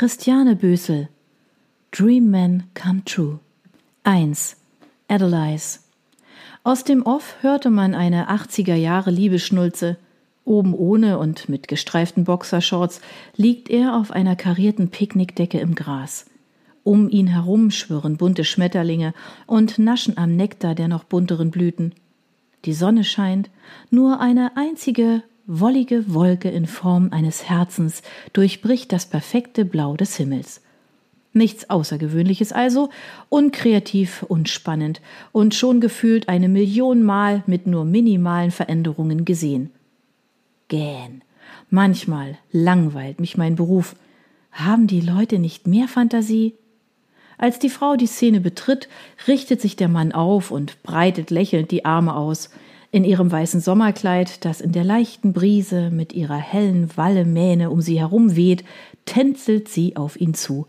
Christiane Bösel Dream Man Come True 1. Adelize Aus dem Off hörte man eine 80er Jahre Liebeschnulze. Oben ohne und mit gestreiften Boxershorts liegt er auf einer karierten Picknickdecke im Gras. Um ihn herum schwirren bunte Schmetterlinge und naschen am Nektar der noch bunteren Blüten. Die Sonne scheint, nur eine einzige wollige Wolke in Form eines Herzens durchbricht das perfekte Blau des Himmels. Nichts Außergewöhnliches also, unkreativ, unspannend und schon gefühlt eine Million Mal mit nur minimalen Veränderungen gesehen. Gähn. Manchmal langweilt mich mein Beruf. Haben die Leute nicht mehr Fantasie? Als die Frau die Szene betritt, richtet sich der Mann auf und breitet lächelnd die Arme aus. In ihrem weißen Sommerkleid, das in der leichten Brise mit ihrer hellen Wallemähne um sie herum weht, tänzelt sie auf ihn zu.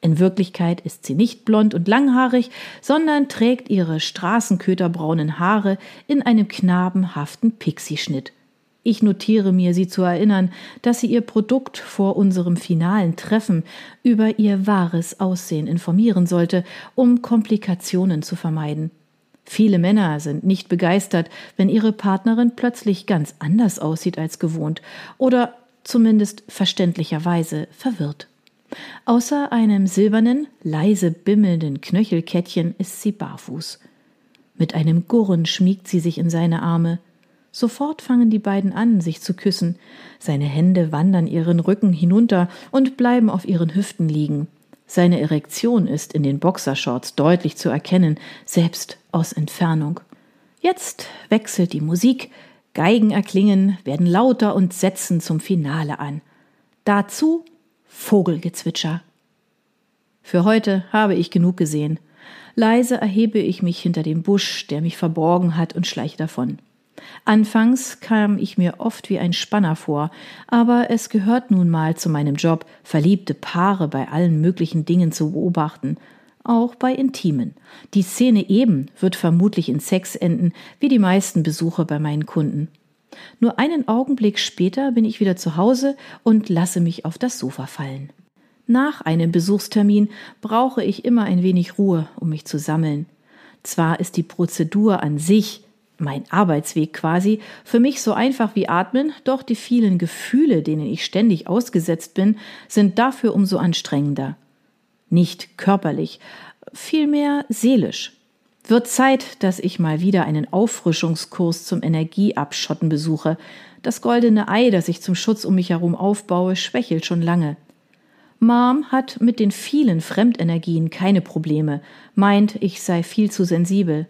In Wirklichkeit ist sie nicht blond und langhaarig, sondern trägt ihre straßenköterbraunen Haare in einem knabenhaften Pixieschnitt. Ich notiere mir, sie zu erinnern, dass sie ihr Produkt vor unserem finalen Treffen über ihr wahres Aussehen informieren sollte, um Komplikationen zu vermeiden. Viele Männer sind nicht begeistert, wenn ihre Partnerin plötzlich ganz anders aussieht als gewohnt oder zumindest verständlicherweise verwirrt. Außer einem silbernen, leise bimmelnden Knöchelkettchen ist sie barfuß. Mit einem Gurren schmiegt sie sich in seine Arme. Sofort fangen die beiden an, sich zu küssen. Seine Hände wandern ihren Rücken hinunter und bleiben auf ihren Hüften liegen. Seine Erektion ist in den Boxershorts deutlich zu erkennen, selbst aus Entfernung. Jetzt wechselt die Musik, Geigen erklingen, werden lauter und setzen zum Finale an. Dazu Vogelgezwitscher. Für heute habe ich genug gesehen. Leise erhebe ich mich hinter dem Busch, der mich verborgen hat, und schleiche davon. Anfangs kam ich mir oft wie ein Spanner vor, aber es gehört nun mal zu meinem Job, verliebte Paare bei allen möglichen Dingen zu beobachten, auch bei Intimen. Die Szene eben wird vermutlich in Sex enden, wie die meisten Besucher bei meinen Kunden. Nur einen Augenblick später bin ich wieder zu Hause und lasse mich auf das Sofa fallen. Nach einem Besuchstermin brauche ich immer ein wenig Ruhe, um mich zu sammeln. Zwar ist die Prozedur an sich mein Arbeitsweg quasi, für mich so einfach wie atmen, doch die vielen Gefühle, denen ich ständig ausgesetzt bin, sind dafür umso anstrengender. Nicht körperlich, vielmehr seelisch. Wird Zeit, dass ich mal wieder einen Auffrischungskurs zum Energieabschotten besuche. Das goldene Ei, das ich zum Schutz um mich herum aufbaue, schwächelt schon lange. Mom hat mit den vielen Fremdenergien keine Probleme, meint, ich sei viel zu sensibel.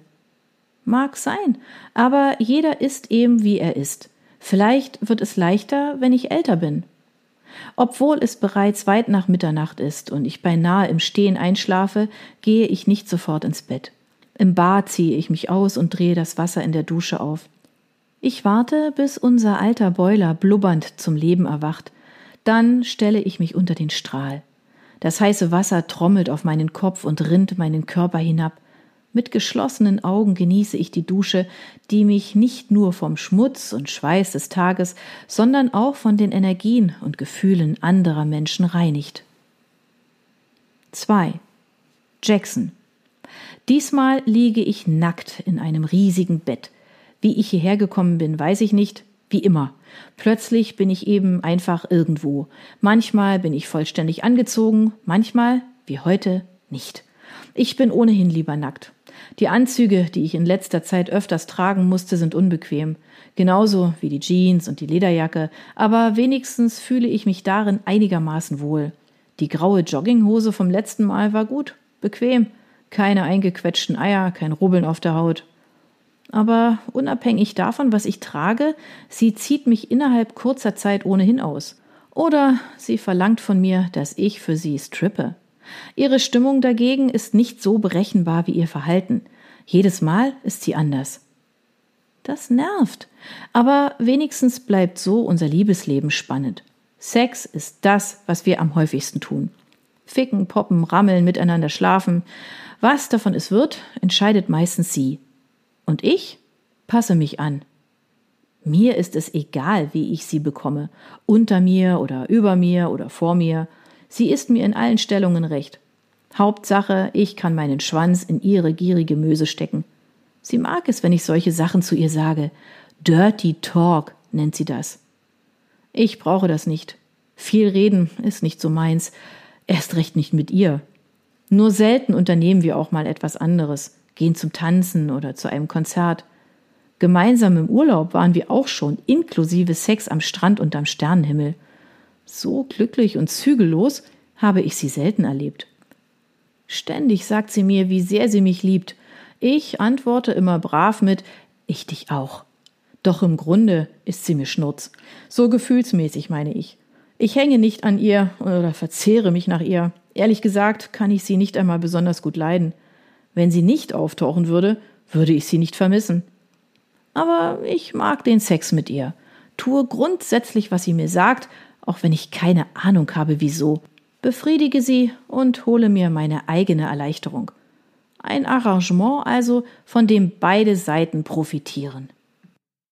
Mag sein, aber jeder ist eben wie er ist. Vielleicht wird es leichter, wenn ich älter bin. Obwohl es bereits weit nach Mitternacht ist und ich beinahe im Stehen einschlafe, gehe ich nicht sofort ins Bett. Im Bad ziehe ich mich aus und drehe das Wasser in der Dusche auf. Ich warte, bis unser alter Boiler blubbernd zum Leben erwacht. Dann stelle ich mich unter den Strahl. Das heiße Wasser trommelt auf meinen Kopf und rinnt meinen Körper hinab. Mit geschlossenen Augen genieße ich die Dusche, die mich nicht nur vom Schmutz und Schweiß des Tages, sondern auch von den Energien und Gefühlen anderer Menschen reinigt. 2. Jackson. Diesmal liege ich nackt in einem riesigen Bett. Wie ich hierher gekommen bin, weiß ich nicht, wie immer. Plötzlich bin ich eben einfach irgendwo. Manchmal bin ich vollständig angezogen, manchmal, wie heute, nicht. Ich bin ohnehin lieber nackt. Die Anzüge, die ich in letzter Zeit öfters tragen musste, sind unbequem. Genauso wie die Jeans und die Lederjacke, aber wenigstens fühle ich mich darin einigermaßen wohl. Die graue Jogginghose vom letzten Mal war gut, bequem, keine eingequetschten Eier, kein Rubbeln auf der Haut. Aber unabhängig davon, was ich trage, sie zieht mich innerhalb kurzer Zeit ohnehin aus. Oder sie verlangt von mir, dass ich für sie strippe. Ihre Stimmung dagegen ist nicht so berechenbar wie ihr Verhalten. Jedes Mal ist sie anders. Das nervt. Aber wenigstens bleibt so unser Liebesleben spannend. Sex ist das, was wir am häufigsten tun. Ficken, poppen, rammeln, miteinander schlafen. Was davon es wird, entscheidet meistens sie. Und ich passe mich an. Mir ist es egal, wie ich sie bekomme. Unter mir oder über mir oder vor mir. Sie ist mir in allen Stellungen recht. Hauptsache, ich kann meinen Schwanz in ihre gierige Möse stecken. Sie mag es, wenn ich solche Sachen zu ihr sage. Dirty Talk nennt sie das. Ich brauche das nicht. Viel reden ist nicht so meins. Erst recht nicht mit ihr. Nur selten unternehmen wir auch mal etwas anderes, gehen zum Tanzen oder zu einem Konzert. Gemeinsam im Urlaub waren wir auch schon, inklusive Sex am Strand und am Sternenhimmel. So glücklich und zügellos habe ich sie selten erlebt. Ständig sagt sie mir, wie sehr sie mich liebt. Ich antworte immer brav mit Ich dich auch. Doch im Grunde ist sie mir Schnurz. So gefühlsmäßig meine ich. Ich hänge nicht an ihr oder verzehre mich nach ihr. Ehrlich gesagt kann ich sie nicht einmal besonders gut leiden. Wenn sie nicht auftauchen würde, würde ich sie nicht vermissen. Aber ich mag den Sex mit ihr, tue grundsätzlich, was sie mir sagt, auch wenn ich keine Ahnung habe, wieso, befriedige sie und hole mir meine eigene Erleichterung. Ein Arrangement also, von dem beide Seiten profitieren.